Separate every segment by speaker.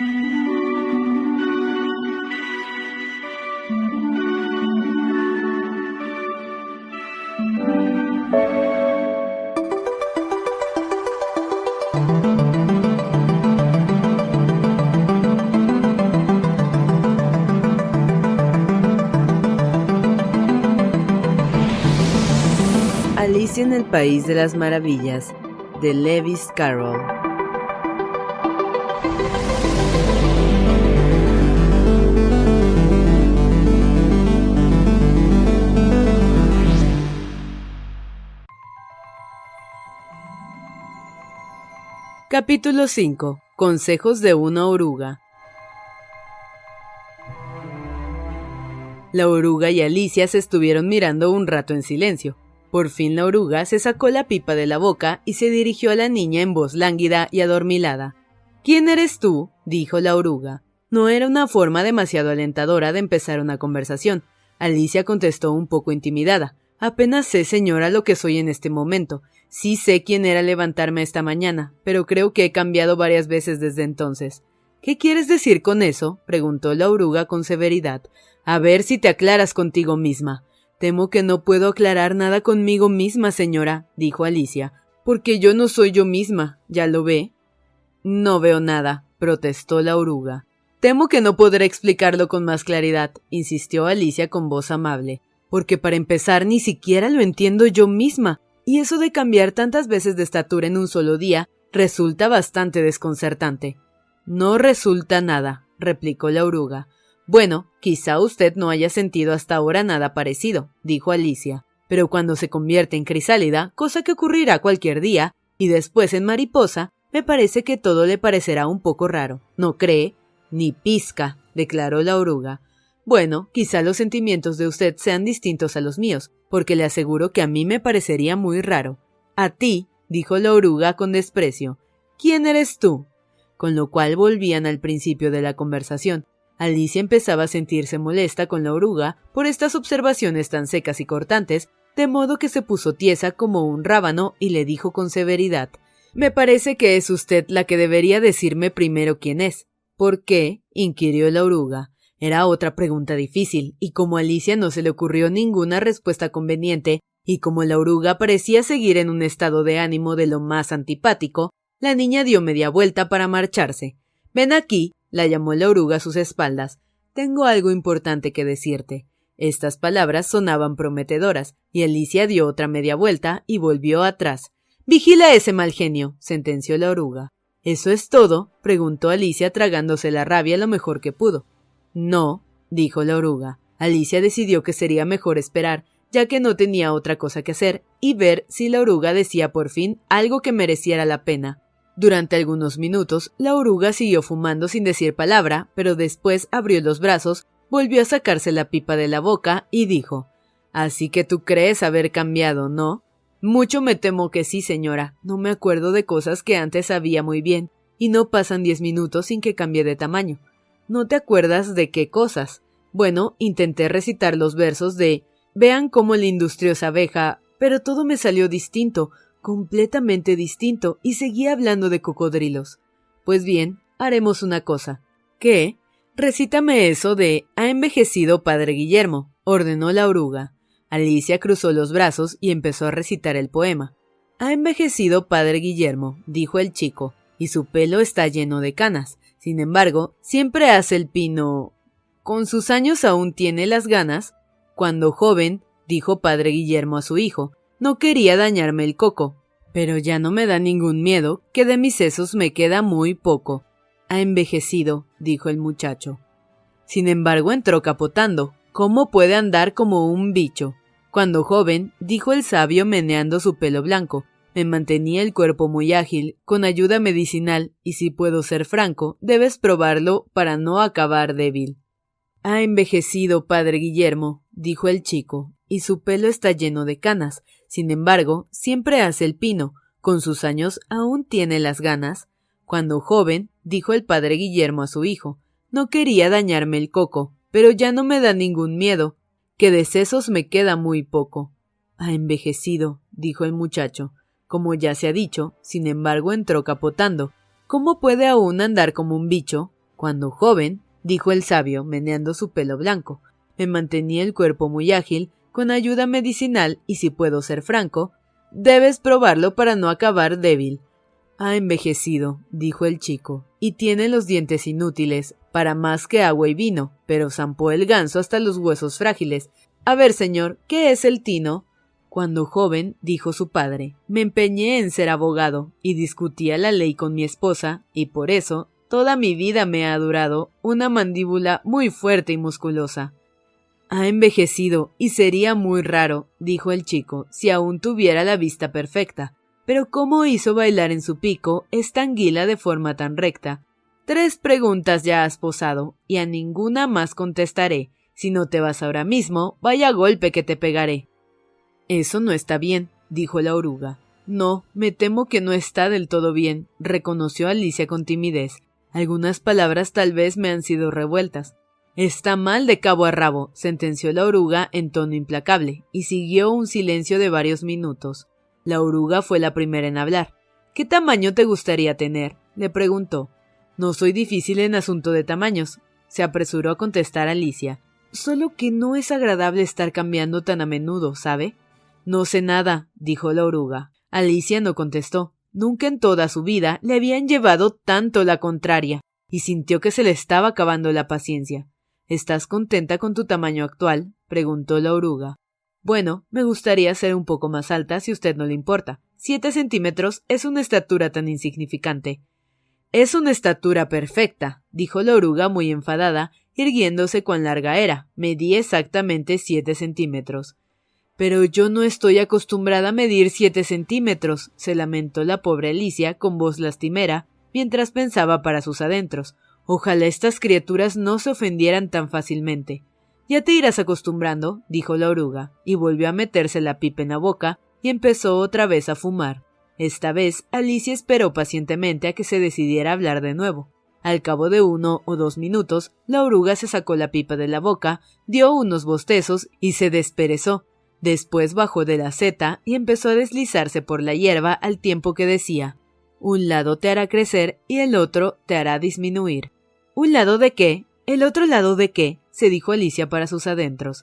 Speaker 1: Alicia en el País de las Maravillas, de Lewis Carroll. Capítulo 5. Consejos de una oruga. La oruga y Alicia se estuvieron mirando un rato en silencio. Por fin la oruga se sacó la pipa de la boca y se dirigió a la niña en voz lánguida y adormilada. ¿Quién eres tú? dijo la oruga. No era una forma demasiado alentadora de empezar una conversación. Alicia contestó un poco intimidada. Apenas sé, señora, lo que soy en este momento. Sí sé quién era levantarme esta mañana, pero creo que he cambiado varias veces desde entonces. ¿Qué quieres decir con eso? preguntó la oruga con severidad. A ver si te aclaras contigo misma. Temo que no puedo aclarar nada conmigo misma, señora, dijo Alicia, porque yo no soy yo misma, ¿ya lo ve? No veo nada, protestó la oruga. Temo que no podré explicarlo con más claridad, insistió Alicia con voz amable, porque para empezar ni siquiera lo entiendo yo misma. Y eso de cambiar tantas veces de estatura en un solo día resulta bastante desconcertante. No resulta nada, replicó la oruga. Bueno, quizá usted no haya sentido hasta ahora nada parecido, dijo Alicia, pero cuando se convierte en crisálida, cosa que ocurrirá cualquier día, y después en mariposa, me parece que todo le parecerá un poco raro. ¿No cree? Ni pizca, declaró la oruga. Bueno, quizá los sentimientos de usted sean distintos a los míos, porque le aseguro que a mí me parecería muy raro. A ti, dijo la oruga con desprecio. ¿Quién eres tú? Con lo cual volvían al principio de la conversación. Alicia empezaba a sentirse molesta con la oruga por estas observaciones tan secas y cortantes, de modo que se puso tiesa como un rábano y le dijo con severidad Me parece que es usted la que debería decirme primero quién es. ¿Por qué? inquirió la oruga. Era otra pregunta difícil, y como a Alicia no se le ocurrió ninguna respuesta conveniente, y como la oruga parecía seguir en un estado de ánimo de lo más antipático, la niña dio media vuelta para marcharse. Ven aquí, la llamó la oruga a sus espaldas. Tengo algo importante que decirte. Estas palabras sonaban prometedoras, y Alicia dio otra media vuelta y volvió atrás. Vigila ese mal genio, sentenció la oruga. ¿Eso es todo? preguntó Alicia tragándose la rabia lo mejor que pudo. No, dijo la oruga. Alicia decidió que sería mejor esperar, ya que no tenía otra cosa que hacer, y ver si la oruga decía por fin algo que mereciera la pena. Durante algunos minutos, la oruga siguió fumando sin decir palabra, pero después abrió los brazos, volvió a sacarse la pipa de la boca y dijo Así que tú crees haber cambiado, ¿no? Mucho me temo que sí, señora. No me acuerdo de cosas que antes sabía muy bien, y no pasan diez minutos sin que cambie de tamaño. ¿No te acuerdas de qué cosas? Bueno, intenté recitar los versos de Vean cómo la industriosa abeja, pero todo me salió distinto, completamente distinto, y seguía hablando de cocodrilos. Pues bien, haremos una cosa. ¿Qué? Recítame eso de Ha envejecido padre Guillermo, ordenó la oruga. Alicia cruzó los brazos y empezó a recitar el poema. Ha envejecido padre Guillermo, dijo el chico, y su pelo está lleno de canas. Sin embargo, siempre hace el pino. Con sus años aún tiene las ganas. Cuando joven, dijo padre Guillermo a su hijo, no quería dañarme el coco, pero ya no me da ningún miedo, que de mis sesos me queda muy poco. Ha envejecido, dijo el muchacho. Sin embargo, entró capotando. ¿Cómo puede andar como un bicho? Cuando joven, dijo el sabio meneando su pelo blanco, me mantenía el cuerpo muy ágil, con ayuda medicinal, y si puedo ser franco, debes probarlo para no acabar débil. Ha envejecido, padre Guillermo, dijo el chico, y su pelo está lleno de canas. Sin embargo, siempre hace el pino. Con sus años aún tiene las ganas. Cuando joven, dijo el padre Guillermo a su hijo, no quería dañarme el coco, pero ya no me da ningún miedo, que de sesos me queda muy poco. Ha envejecido, dijo el muchacho, como ya se ha dicho, sin embargo entró capotando. ¿Cómo puede aún andar como un bicho? Cuando joven, dijo el sabio, meneando su pelo blanco, me mantenía el cuerpo muy ágil, con ayuda medicinal, y si puedo ser franco, debes probarlo para no acabar débil. Ha envejecido, dijo el chico, y tiene los dientes inútiles, para más que agua y vino, pero zampó el ganso hasta los huesos frágiles. A ver, señor, ¿qué es el tino? Cuando joven, dijo su padre, me empeñé en ser abogado y discutía la ley con mi esposa, y por eso toda mi vida me ha durado una mandíbula muy fuerte y musculosa. Ha envejecido y sería muy raro, dijo el chico, si aún tuviera la vista perfecta. Pero ¿cómo hizo bailar en su pico esta anguila de forma tan recta? Tres preguntas ya has posado, y a ninguna más contestaré. Si no te vas ahora mismo, vaya golpe que te pegaré. Eso no está bien, dijo la oruga. No, me temo que no está del todo bien, reconoció Alicia con timidez. Algunas palabras tal vez me han sido revueltas. Está mal de cabo a rabo, sentenció la oruga en tono implacable, y siguió un silencio de varios minutos. La oruga fue la primera en hablar. ¿Qué tamaño te gustaría tener? le preguntó. No soy difícil en asunto de tamaños, se apresuró a contestar Alicia. Solo que no es agradable estar cambiando tan a menudo, ¿sabe? No sé nada, dijo la oruga. Alicia no contestó. Nunca en toda su vida le habían llevado tanto la contraria, y sintió que se le estaba acabando la paciencia. ¿Estás contenta con tu tamaño actual? preguntó la oruga. Bueno, me gustaría ser un poco más alta si usted no le importa. Siete centímetros es una estatura tan insignificante. Es una estatura perfecta, dijo la oruga muy enfadada, irguiéndose cuán larga era. Medí exactamente siete centímetros. Pero yo no estoy acostumbrada a medir siete centímetros, se lamentó la pobre Alicia con voz lastimera, mientras pensaba para sus adentros. Ojalá estas criaturas no se ofendieran tan fácilmente. Ya te irás acostumbrando, dijo la oruga, y volvió a meterse la pipa en la boca y empezó otra vez a fumar. Esta vez Alicia esperó pacientemente a que se decidiera hablar de nuevo. Al cabo de uno o dos minutos, la oruga se sacó la pipa de la boca, dio unos bostezos y se desperezó, Después bajó de la seta y empezó a deslizarse por la hierba al tiempo que decía Un lado te hará crecer y el otro te hará disminuir. ¿Un lado de qué? ¿El otro lado de qué? se dijo Alicia para sus adentros.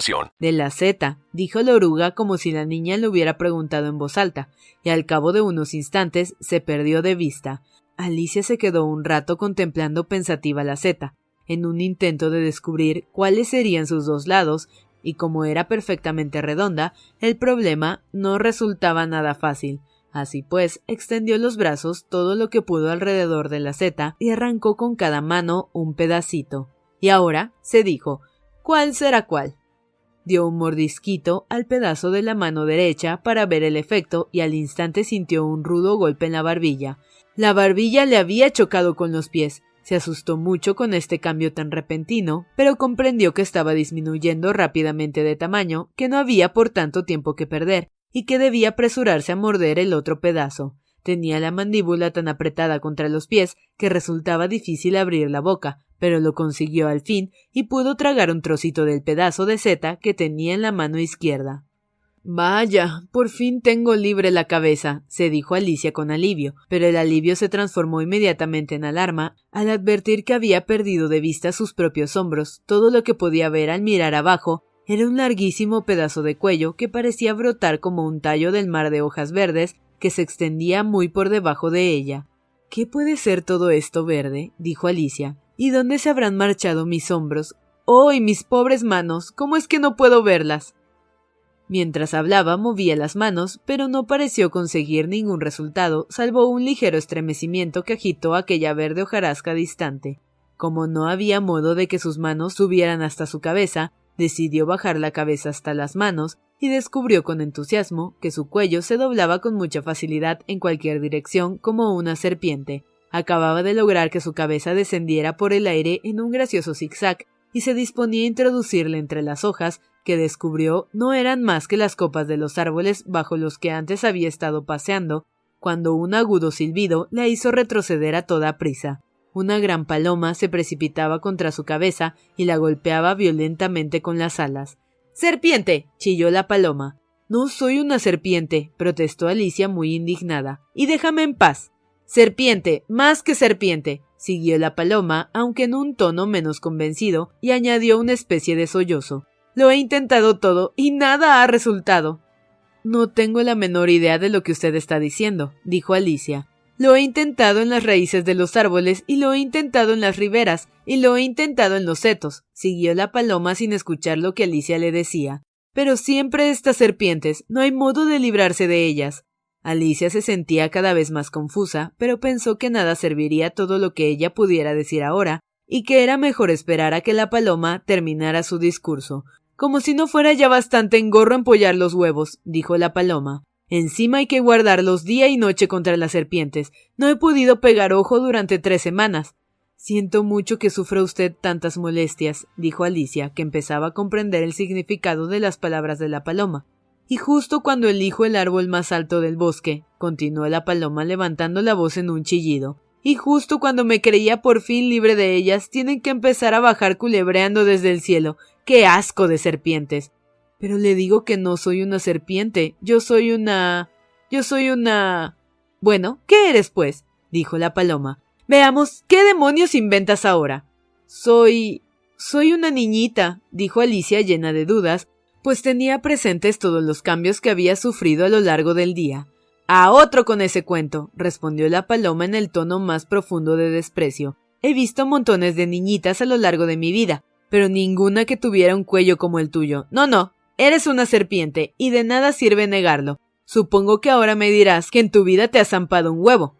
Speaker 1: De la Z, dijo la oruga como si la niña le hubiera preguntado en voz alta, y al cabo de unos instantes se perdió de vista. Alicia se quedó un rato contemplando pensativa la Z, en un intento de descubrir cuáles serían sus dos lados, y como era perfectamente redonda, el problema no resultaba nada fácil. Así pues, extendió los brazos todo lo que pudo alrededor de la seta y arrancó con cada mano un pedacito. Y ahora, se dijo, ¿cuál será cuál? Dio un mordisquito al pedazo de la mano derecha para ver el efecto y al instante sintió un rudo golpe en la barbilla. La barbilla le había chocado con los pies. Se asustó mucho con este cambio tan repentino, pero comprendió que estaba disminuyendo rápidamente de tamaño, que no había por tanto tiempo que perder, y que debía apresurarse a morder el otro pedazo. Tenía la mandíbula tan apretada contra los pies que resultaba difícil abrir la boca, pero lo consiguió al fin y pudo tragar un trocito del pedazo de seta que tenía en la mano izquierda. Vaya, por fin tengo libre la cabeza, se dijo Alicia con alivio, pero el alivio se transformó inmediatamente en alarma al advertir que había perdido de vista sus propios hombros. Todo lo que podía ver al mirar abajo era un larguísimo pedazo de cuello que parecía brotar como un tallo del mar de hojas verdes que se extendía muy por debajo de ella. ¿Qué puede ser todo esto verde? dijo Alicia. ¿Y dónde se habrán marchado mis hombros? ¡Oh, y mis pobres manos! ¿Cómo es que no puedo verlas? Mientras hablaba movía las manos, pero no pareció conseguir ningún resultado, salvo un ligero estremecimiento que agitó aquella verde hojarasca distante. Como no había modo de que sus manos subieran hasta su cabeza, decidió bajar la cabeza hasta las manos y descubrió con entusiasmo que su cuello se doblaba con mucha facilidad en cualquier dirección como una serpiente. Acababa de lograr que su cabeza descendiera por el aire en un gracioso zigzag y se disponía a introducirle entre las hojas que descubrió no eran más que las copas de los árboles bajo los que antes había estado paseando, cuando un agudo silbido la hizo retroceder a toda prisa. Una gran paloma se precipitaba contra su cabeza y la golpeaba violentamente con las alas. Serpiente. chilló la paloma. No soy una serpiente, protestó Alicia muy indignada. Y déjame en paz. Serpiente, más que serpiente, siguió la paloma, aunque en un tono menos convencido, y añadió una especie de sollozo. Lo he intentado todo y nada ha resultado. No tengo la menor idea de lo que usted está diciendo, dijo Alicia. Lo he intentado en las raíces de los árboles y lo he intentado en las riberas y lo he intentado en los setos, siguió la paloma sin escuchar lo que Alicia le decía. Pero siempre estas serpientes, no hay modo de librarse de ellas. Alicia se sentía cada vez más confusa, pero pensó que nada serviría todo lo que ella pudiera decir ahora, y que era mejor esperar a que la paloma terminara su discurso. Como si no fuera ya bastante engorro empollar los huevos, dijo la paloma. Encima hay que guardarlos día y noche contra las serpientes. No he podido pegar ojo durante tres semanas. Siento mucho que sufra usted tantas molestias, dijo Alicia, que empezaba a comprender el significado de las palabras de la paloma. Y justo cuando elijo el árbol más alto del bosque, continuó la paloma levantando la voz en un chillido, y justo cuando me creía por fin libre de ellas, tienen que empezar a bajar culebreando desde el cielo. ¡Qué asco de serpientes! Pero le digo que no soy una serpiente, yo soy una. yo soy una. Bueno, ¿qué eres, pues? dijo la paloma. Veamos, ¿qué demonios inventas ahora? Soy. soy una niñita, dijo Alicia llena de dudas, pues tenía presentes todos los cambios que había sufrido a lo largo del día. A otro con ese cuento, respondió la paloma en el tono más profundo de desprecio. He visto montones de niñitas a lo largo de mi vida, pero ninguna que tuviera un cuello como el tuyo. No, no, Eres una serpiente, y de nada sirve negarlo. Supongo que ahora me dirás que en tu vida te has zampado un huevo.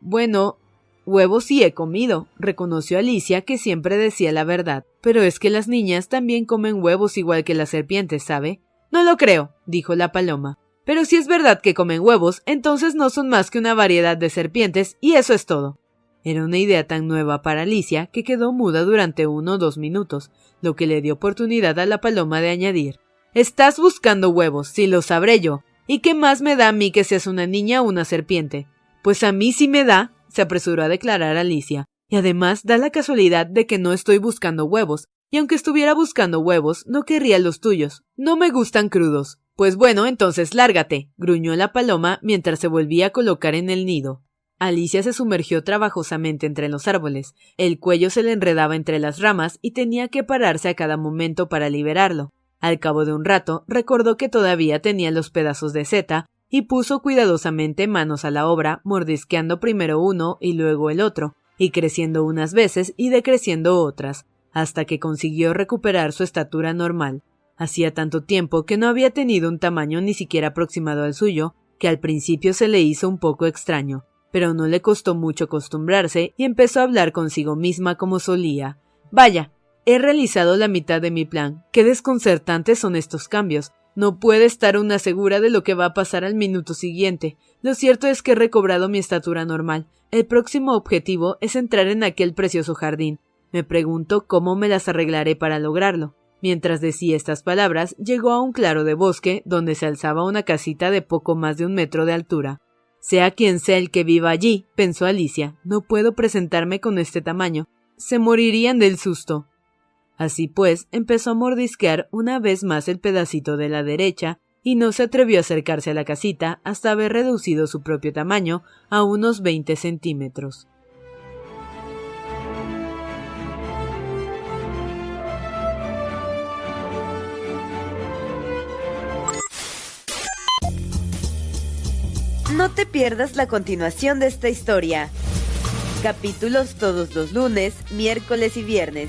Speaker 1: Bueno, huevos sí he comido, reconoció Alicia, que siempre decía la verdad. Pero es que las niñas también comen huevos igual que las serpientes, ¿sabe? No lo creo, dijo la paloma. Pero si es verdad que comen huevos, entonces no son más que una variedad de serpientes, y eso es todo. Era una idea tan nueva para Alicia que quedó muda durante uno o dos minutos, lo que le dio oportunidad a la paloma de añadir Estás buscando huevos, si lo sabré yo. ¿Y qué más me da a mí que seas una niña o una serpiente? Pues a mí sí me da, se apresuró a declarar Alicia. Y además da la casualidad de que no estoy buscando huevos, y aunque estuviera buscando huevos, no querría los tuyos. No me gustan crudos. Pues bueno, entonces lárgate, gruñó la paloma mientras se volvía a colocar en el nido. Alicia se sumergió trabajosamente entre los árboles. El cuello se le enredaba entre las ramas y tenía que pararse a cada momento para liberarlo. Al cabo de un rato recordó que todavía tenía los pedazos de seta y puso cuidadosamente manos a la obra, mordisqueando primero uno y luego el otro, y creciendo unas veces y decreciendo otras, hasta que consiguió recuperar su estatura normal. Hacía tanto tiempo que no había tenido un tamaño ni siquiera aproximado al suyo, que al principio se le hizo un poco extraño, pero no le costó mucho acostumbrarse y empezó a hablar consigo misma como solía. Vaya, he realizado la mitad de mi plan. Qué desconcertantes son estos cambios. No puede estar una segura de lo que va a pasar al minuto siguiente. Lo cierto es que he recobrado mi estatura normal. El próximo objetivo es entrar en aquel precioso jardín. Me pregunto cómo me las arreglaré para lograrlo. Mientras decía estas palabras, llegó a un claro de bosque donde se alzaba una casita de poco más de un metro de altura. Sea quien sea el que viva allí, pensó Alicia, no puedo presentarme con este tamaño. Se morirían del susto. Así pues, empezó a mordisquear una vez más el pedacito de la derecha y no se atrevió a acercarse a la casita hasta haber reducido su propio tamaño a unos 20 centímetros.
Speaker 2: No te pierdas la continuación de esta historia. Capítulos todos los lunes, miércoles y viernes.